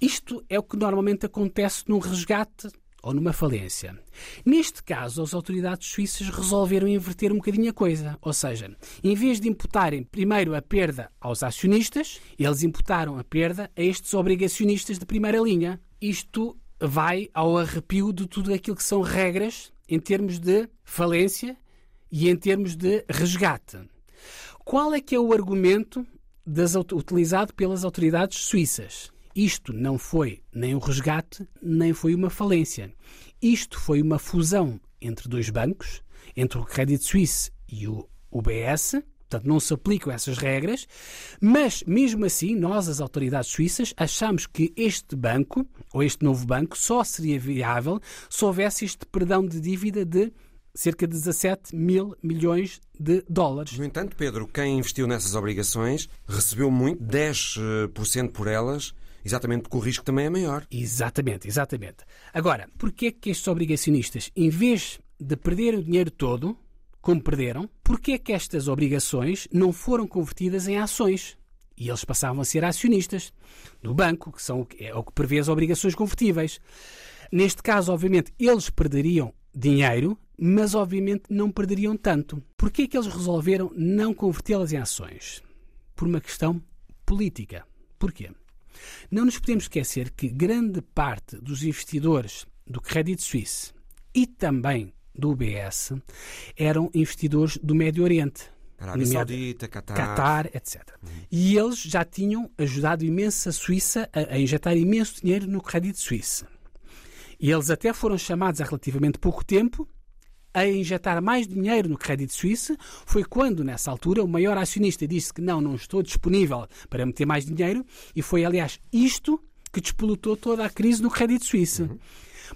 isto é o que normalmente acontece num resgate ou numa falência. Neste caso, as autoridades suíças resolveram inverter um bocadinho a coisa, ou seja, em vez de imputarem primeiro a perda aos acionistas, eles imputaram a perda a estes obrigacionistas de primeira linha. Isto vai ao arrepio de tudo aquilo que são regras em termos de falência e em termos de resgate. Qual é que é o argumento das, utilizado pelas autoridades suíças? Isto não foi nem um resgate, nem foi uma falência. Isto foi uma fusão entre dois bancos, entre o Credit Suisse e o UBS, portanto não se aplicam essas regras, mas mesmo assim nós, as autoridades suíças, achamos que este banco, ou este novo banco, só seria viável se houvesse este perdão de dívida de cerca de 17 mil milhões de dólares. No entanto, Pedro, quem investiu nessas obrigações recebeu muito, 10% por elas, Exatamente porque o risco também é maior. Exatamente, exatamente. Agora, porquê é que estes obrigacionistas, em vez de perderem o dinheiro todo, como perderam, porquê é que estas obrigações não foram convertidas em ações? E eles passavam a ser acionistas do banco, que são, é o que prevê as obrigações convertíveis. Neste caso, obviamente, eles perderiam dinheiro, mas obviamente não perderiam tanto. Porquê é que eles resolveram não convertê-las em ações? Por uma questão política. Porquê? Não nos podemos esquecer que grande parte dos investidores do Credit Suisse e também do UBS eram investidores do Médio Oriente. Arábia Saudita, Qatar. Qatar, etc. Uhum. E eles já tinham ajudado imenso a Suíça a, a injetar imenso dinheiro no Credit Suisse. E eles até foram chamados há relativamente pouco tempo a injetar mais dinheiro no Credit Suisse foi quando, nessa altura, o maior acionista disse que não, não estou disponível para meter mais dinheiro e foi, aliás, isto que despolutou toda a crise no Credit Suisse. Uhum.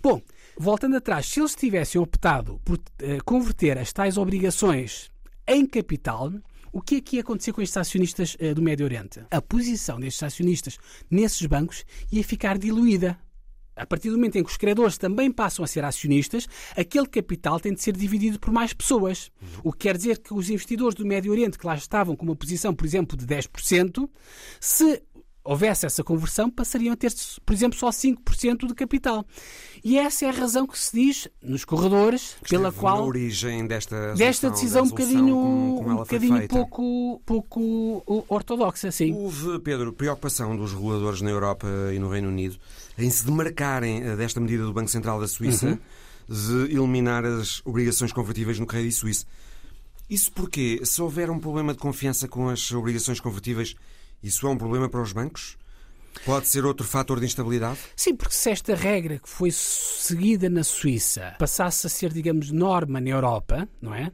Bom, voltando atrás, se eles tivessem optado por uh, converter as tais obrigações em capital, o que é que ia acontecer com estes acionistas uh, do Médio Oriente? A posição destes acionistas nesses bancos ia ficar diluída a partir do momento em que os credores também passam a ser acionistas, aquele capital tem de ser dividido por mais pessoas. O que quer dizer que os investidores do Médio Oriente, que lá estavam com uma posição, por exemplo, de 10%, se houvesse essa conversão, passariam a ter, por exemplo, só 5% de capital. E essa é a razão que se diz nos corredores, que pela qual. A origem desta, desta decisão um bocadinho, como, como um bocadinho pouco, pouco ortodoxa. Sim. Houve, Pedro, preocupação dos reguladores na Europa e no Reino Unido em se demarcarem eh, desta medida do Banco Central da Suíça uhum. de eliminar as obrigações convertíveis no crédito suíço. Isso porque, se houver um problema de confiança com as obrigações convertíveis, isso é um problema para os bancos? Pode ser outro fator de instabilidade? Sim, porque se esta regra que foi seguida na Suíça passasse a ser, digamos, norma na Europa, não é?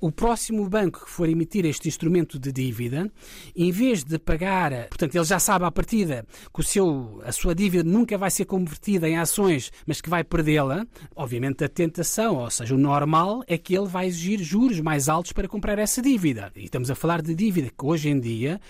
O próximo banco que for emitir este instrumento de dívida, em vez de pagar, portanto, ele já sabe à partida que o seu, a sua dívida nunca vai ser convertida em ações, mas que vai perdê-la, obviamente a tentação, ou seja, o normal é que ele vai exigir juros mais altos para comprar essa dívida. E estamos a falar de dívida que hoje em dia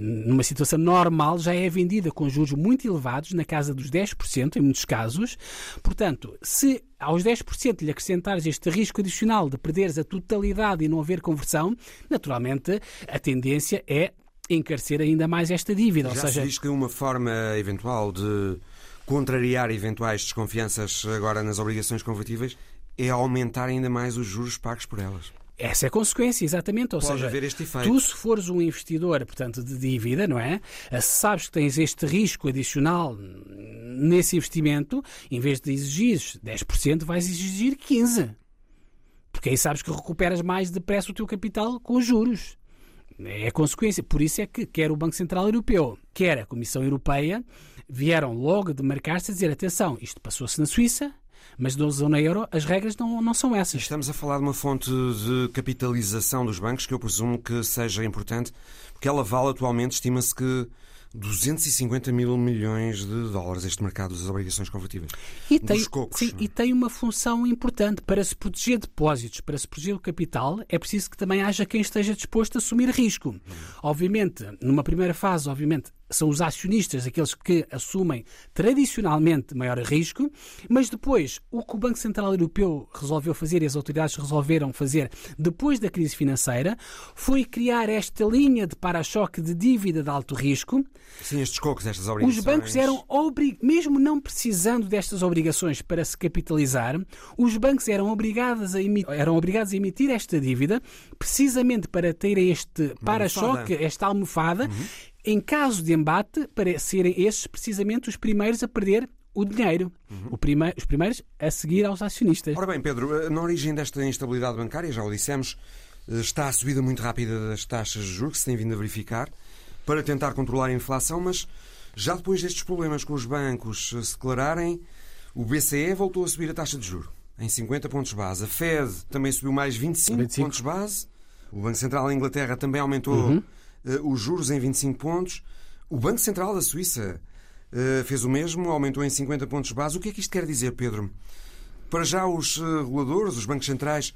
numa situação normal, já é vendida com juros muito elevados, na casa dos 10%, em muitos casos. Portanto, se aos 10% lhe acrescentares este risco adicional de perderes a totalidade e não haver conversão, naturalmente a tendência é encarecer ainda mais esta dívida. Já Ou seja, se diz que uma forma eventual de contrariar eventuais desconfianças agora nas obrigações convertíveis é aumentar ainda mais os juros pagos por elas. Essa é a consequência, exatamente. Ou Pode seja, tu se fores um investidor, portanto, de dívida, não é? Se sabes que tens este risco adicional nesse investimento, em vez de exigir 10%, vais exigir 15%. Porque aí sabes que recuperas mais depressa o teu capital com os juros. É a consequência. Por isso é que quer o Banco Central Europeu, quer a Comissão Europeia, vieram logo de marcar-se a dizer: atenção, isto passou-se na Suíça, mas na zona euro as regras não, não são essas. Estamos a falar de uma fonte de capitalização dos bancos que eu presumo que seja importante, porque ela vale atualmente, estima-se que 250 mil milhões de dólares este mercado das obrigações convertíveis. E tem, cocos. sim, e tem uma função importante. Para se proteger depósitos, para se proteger o capital, é preciso que também haja quem esteja disposto a assumir risco. Obviamente, numa primeira fase, obviamente, são os acionistas aqueles que assumem tradicionalmente maior risco, mas depois o que o Banco Central Europeu resolveu fazer e as autoridades resolveram fazer depois da crise financeira foi criar esta linha de para-choque de dívida de alto risco. Sim, estes cocos, estas obrigações. Os bancos eram mesmo não precisando destas obrigações para se capitalizar, os bancos eram obrigados a emitir, eram obrigados a emitir esta dívida precisamente para terem este para-choque, esta almofada, em caso de embate, para serem esses precisamente os primeiros a perder o dinheiro. O prime- os primeiros a seguir aos acionistas. Ora bem, Pedro, na origem desta instabilidade bancária, já o dissemos, está a subida muito rápida das taxas de juros que se tem vindo a verificar para tentar controlar a inflação, mas já depois destes problemas com os bancos se declararem, o BCE voltou a subir a taxa de juros em 50 pontos base. A Fed também subiu mais 25, 25. pontos base. O Banco Central da Inglaterra também aumentou eh, os juros em 25 pontos. O Banco Central da Suíça eh, fez o mesmo, aumentou em 50 pontos base. O que é que isto quer dizer, Pedro? Para já, os eh, reguladores, os bancos centrais,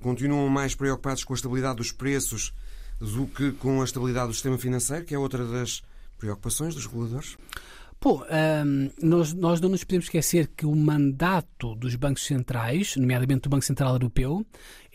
continuam mais preocupados com a estabilidade dos preços do que com a estabilidade do sistema financeiro, que é outra das preocupações dos reguladores. Pô, hum, nós, nós não nos podemos esquecer que o mandato dos bancos centrais, nomeadamente do Banco Central Europeu,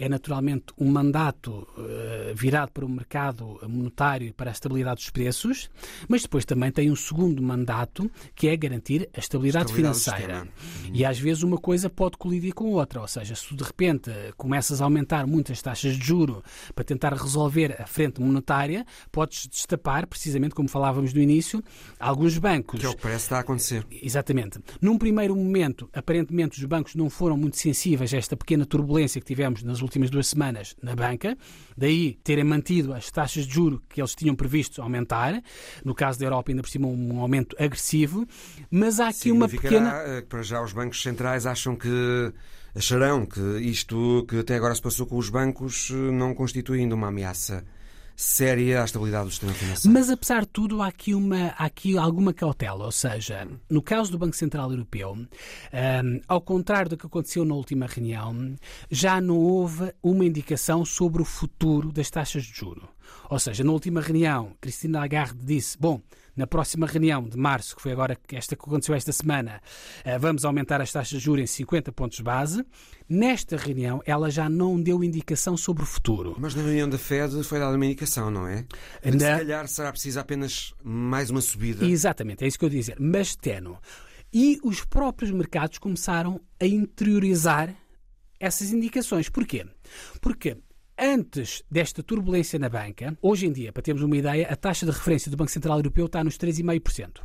é naturalmente um mandato eh, virado para o mercado monetário e para a estabilidade dos preços, mas depois também tem um segundo mandato que é garantir a estabilidade, Estabilidade financeira. E às vezes uma coisa pode colidir com outra, ou seja, se tu de repente começas a aumentar muitas taxas de juro para tentar resolver a frente monetária, podes destapar, precisamente como falávamos no início, alguns bancos Que é o que parece estar a acontecer. Exatamente. Num primeiro momento, aparentemente os bancos não foram muito sensíveis a esta pequena turbulência que tivemos nas últimas duas semanas na banca, daí terem mantido as taxas de juro que eles tinham previsto aumentar, no caso da Europa ainda por cima um aumento agressivo, mas há aqui uma pequena... eh, para já os bancos centrais acham que acharão que isto que até agora se passou com os bancos eh, não constitui ainda uma ameaça séria à estabilidade do sistema financeiro. Mas apesar de tudo, há aqui, uma, há aqui alguma cautela. Ou seja, no caso do Banco Central Europeu, hum, ao contrário do que aconteceu na última reunião, já não houve uma indicação sobre o futuro das taxas de juro. Ou seja, na última reunião, Cristina Lagarde disse: bom, na próxima reunião de março, que foi agora esta que aconteceu esta semana, eh, vamos aumentar as taxas de juros em 50 pontos base. Nesta reunião, ela já não deu indicação sobre o futuro. Mas na reunião da Fed foi dada uma indicação, não é? Na- Se calhar será preciso apenas mais uma subida. Exatamente, é isso que eu ia dizer. Mas tenue. E os próprios mercados começaram a interiorizar essas indicações. Porquê? Porque antes desta turbulência na banca, hoje em dia, para termos uma ideia, a taxa de referência do Banco Central Europeu está nos 3,5%.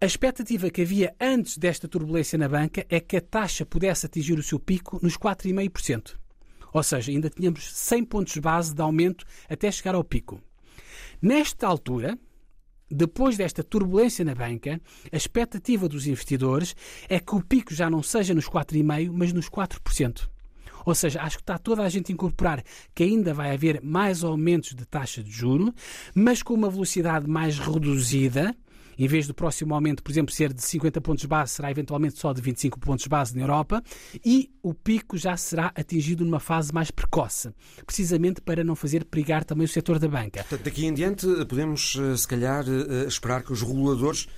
A expectativa que havia antes desta turbulência na banca é que a taxa pudesse atingir o seu pico nos 4,5%. Ou seja, ainda tínhamos 100 pontos base de aumento até chegar ao pico. Nesta altura, depois desta turbulência na banca, a expectativa dos investidores é que o pico já não seja nos 4,5%, mas nos 4%. Ou seja, acho que está toda a gente a incorporar que ainda vai haver mais aumentos de taxa de juro, mas com uma velocidade mais reduzida. Em vez do próximo aumento, por exemplo, ser de 50 pontos base, será eventualmente só de 25 pontos base na Europa. E o pico já será atingido numa fase mais precoce, precisamente para não fazer perigar também o setor da banca. Portanto, daqui em diante podemos, eh, se calhar, eh, esperar que os reguladores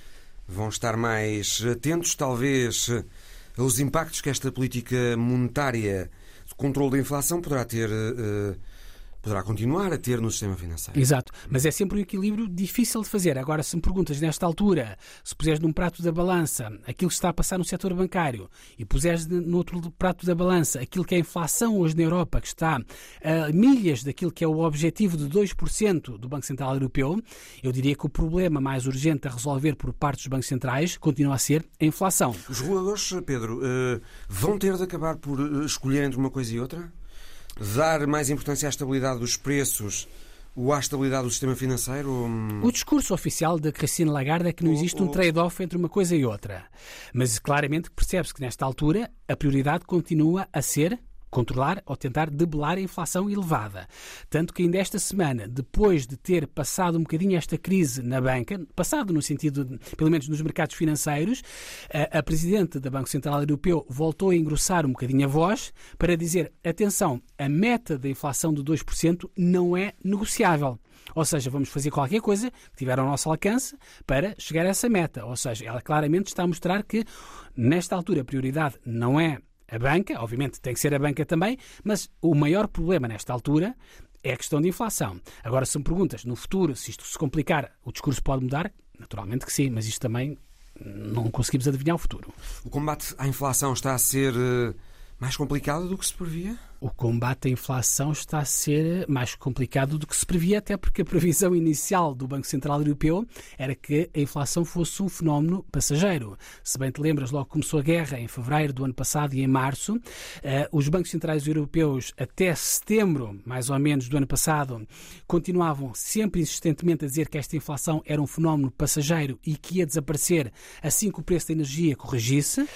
vão estar mais atentos, talvez, aos impactos que esta política monetária controle da inflação poderá ter uh, poderá continuar a ter no sistema financeiro. Exato, mas é sempre um equilíbrio difícil de fazer. Agora, se me perguntas nesta altura, se puseres num prato da balança aquilo que está a passar no setor bancário e puseres no outro prato da balança aquilo que é a inflação hoje na Europa, que está a milhas daquilo que é o objetivo de 2% do Banco Central Europeu, eu diria que o problema mais urgente a resolver por parte dos bancos centrais continua a ser a inflação. Os reguladores, Pedro, eh, vão ter de acabar por eh, escolher entre uma coisa e outra? Dar mais importância à estabilidade dos preços ou à estabilidade do sistema financeiro? O discurso oficial da Christine Lagarde é que não existe um trade-off entre uma coisa e outra. Mas claramente percebe-se que nesta altura a prioridade continua a ser controlar ou tentar debelar a inflação elevada. Tanto que ainda esta semana, depois de ter passado um bocadinho esta crise na banca, passado no sentido, pelo menos nos mercados financeiros, a, a Presidente da Banco Central Europeu voltou a engrossar um bocadinho a voz para dizer, atenção, a meta da inflação de 2% não é negociável. Ou seja, vamos fazer qualquer coisa que tiver ao nosso alcance para chegar a essa meta. Ou seja, ela claramente está a mostrar que, nesta altura, a prioridade não é a banca, obviamente tem que ser a banca também, mas o maior problema nesta altura é a questão de inflação. Agora, me perguntas no futuro se isto se complicar, o discurso pode mudar? Naturalmente que sim, mas isto também não conseguimos adivinhar o futuro. O combate à inflação está a ser eh, mais complicado do que se previa? O combate à inflação está a ser mais complicado do que se previa, até porque a previsão inicial do Banco Central Europeu era que a inflação fosse um fenómeno passageiro. Se bem te lembras, logo começou a guerra em fevereiro do ano passado e em março. Eh, os bancos centrais europeus, até setembro, mais ou menos, do ano passado, continuavam sempre insistentemente a dizer que esta inflação era um fenómeno passageiro e que ia desaparecer assim que o preço da energia corrigisse.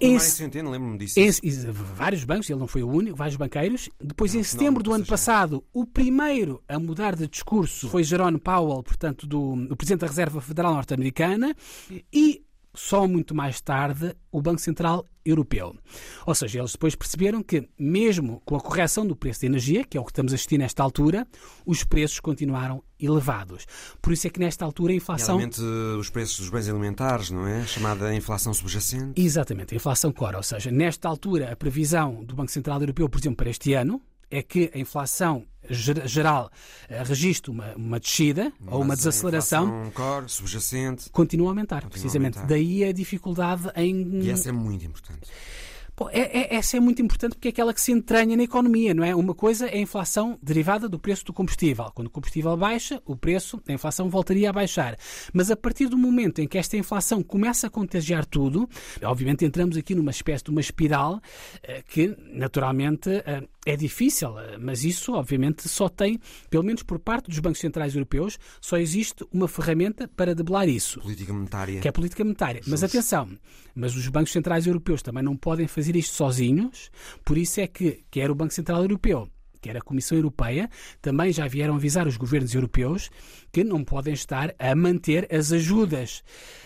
Em, centeno, lembro-me disso. Em, vários bancos, ele não foi o único, vários banqueiros. Depois, em setembro do ano passado, o primeiro a mudar de discurso foi Jerome Powell, portanto, do, do Presidente da Reserva Federal Norte-Americana. E só muito mais tarde o Banco Central Europeu. Ou seja, eles depois perceberam que, mesmo com a correção do preço da energia, que é o que estamos a assistir nesta altura, os preços continuaram elevados. Por isso é que nesta altura a inflação. Realmente os preços dos bens alimentares, não é? Chamada inflação subjacente. Exatamente, a inflação core. Ou seja, nesta altura, a previsão do Banco Central Europeu, por exemplo, para este ano, é que a inflação geral uh, registre uma, uma descida Mas ou uma desaceleração. core, subjacente. Continua a aumentar, continua precisamente. A aumentar. Daí a dificuldade em. E essa é muito importante. Bom, é, é, essa é muito importante porque é aquela que se entranha na economia, não é? Uma coisa é a inflação derivada do preço do combustível. Quando o combustível baixa, o preço, a inflação voltaria a baixar. Mas a partir do momento em que esta inflação começa a contagiar tudo, obviamente entramos aqui numa espécie de uma espiral eh, que, naturalmente, eh, é difícil, eh, mas isso, obviamente, só tem, pelo menos por parte dos bancos centrais europeus, só existe uma ferramenta para debelar isso. Política monetária. Que é a política monetária. Justo. Mas atenção, mas os bancos centrais europeus também não podem fazer isto sozinhos, por isso é que quer o Banco Central Europeu, quer a Comissão Europeia, também já vieram avisar os governos europeus que não podem estar a manter as ajudas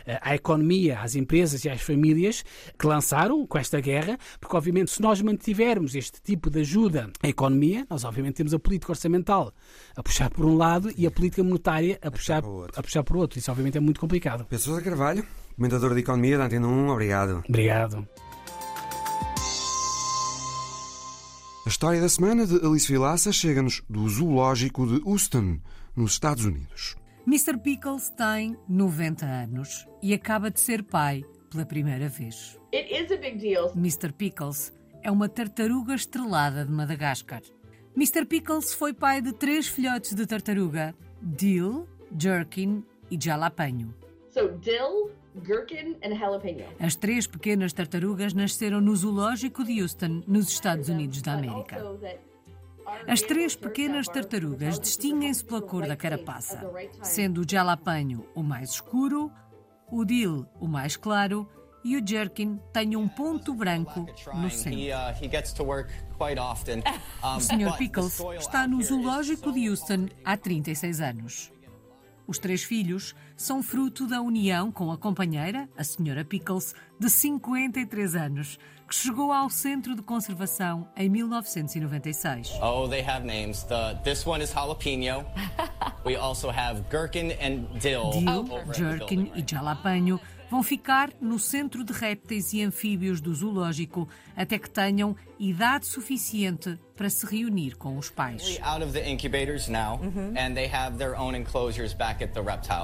eh, à economia, às empresas e às famílias que lançaram com esta guerra, porque obviamente se nós mantivermos este tipo de ajuda à economia, nós obviamente temos a política orçamental a puxar por um lado e a política monetária a, puxar, a puxar por outro. Isso obviamente é muito complicado. Pessoa Carvalho, comentador de Economia da Antena 1, obrigado. Obrigado. A história da semana de Alice Vilaça chega-nos do zoológico de Houston, nos Estados Unidos. Mr. Pickles tem 90 anos e acaba de ser pai pela primeira vez. It is a big deal. Mr. Pickles é uma tartaruga estrelada de Madagascar. Mr. Pickles foi pai de três filhotes de tartaruga: Dill, Jerkin e Jalapeno. So Dill, gherkin and jalapeno. As três pequenas tartarugas nasceram no zoológico de Houston, nos Estados Unidos da América. As três pequenas tartarugas distinguem-se pela cor da carapaça, sendo o jalapeno o mais escuro, o dill o mais claro e o jerkin tem um ponto branco no centro. O Sr. Pickles está no zoológico de Houston há 36 anos. Os três filhos são fruto da união com a companheira, a senhora Pickles, de 53 anos, que chegou ao Centro de Conservação em 1996. Oh, they have names. The, this one is jalapeno. We also have gherkin and dill. Dill, gherkin e jalapeno vão ficar no Centro de Répteis e Anfíbios do Zoológico até que tenham idade suficiente para se reunir com os pais. Now,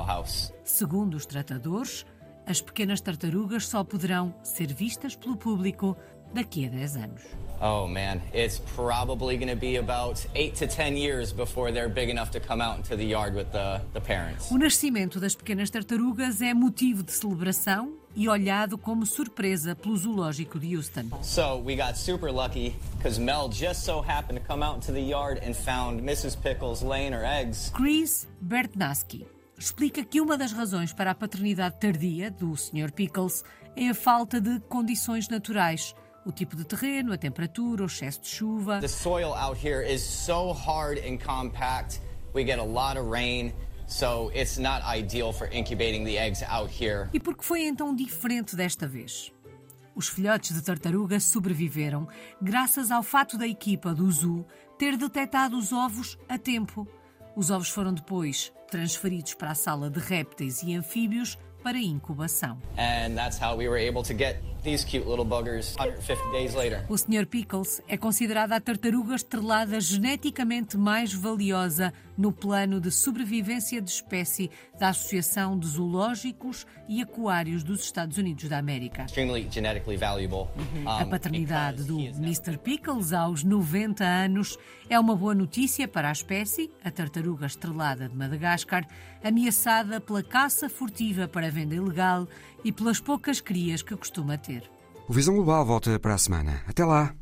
house. Segundo os tratadores, as pequenas tartarugas só poderão ser vistas pelo público daqui a 10 anos. Oh man, it's probably going to be about eight to ten years before they're big enough to come out into the yard with the, the parents. O nascimento das pequenas tartarugas é motivo de celebração e olhado como surpresa pelo zoológico de Houston. So we got super lucky because Mel just so happened to come out into the yard and found Mrs. Pickles laying her eggs. Chris Bertnaski explica que uma das razões para a paternidade tardia do Sr. Pickles é a falta de condições naturais. O tipo de terreno, a temperatura, o excesso de chuva. The soil out here is so hard and compact. We get a lot of rain, so it's not ideal for incubating the eggs out here. E por que foi então diferente desta vez? Os filhotes de tartaruga sobreviveram graças ao fato da equipa do zoo ter detectado os ovos a tempo. Os ovos foram depois transferidos para a sala de répteis e anfíbios para incubação. And that's how we were able to get buggers 150 days later. O Sr. Pickles é considerada a tartaruga estrelada geneticamente mais valiosa no plano de sobrevivência de espécie da Associação de Zoológicos e Aquários dos Estados Unidos da América. Extremely genetically valuable. A paternidade do Mr. Pickles aos 90 anos é uma boa notícia para a espécie, a tartaruga estrelada de Madagascar, ameaçada pela caça furtiva para venda ilegal e pelas poucas crias que costuma ter. O Visão Global volta para a semana. Até lá!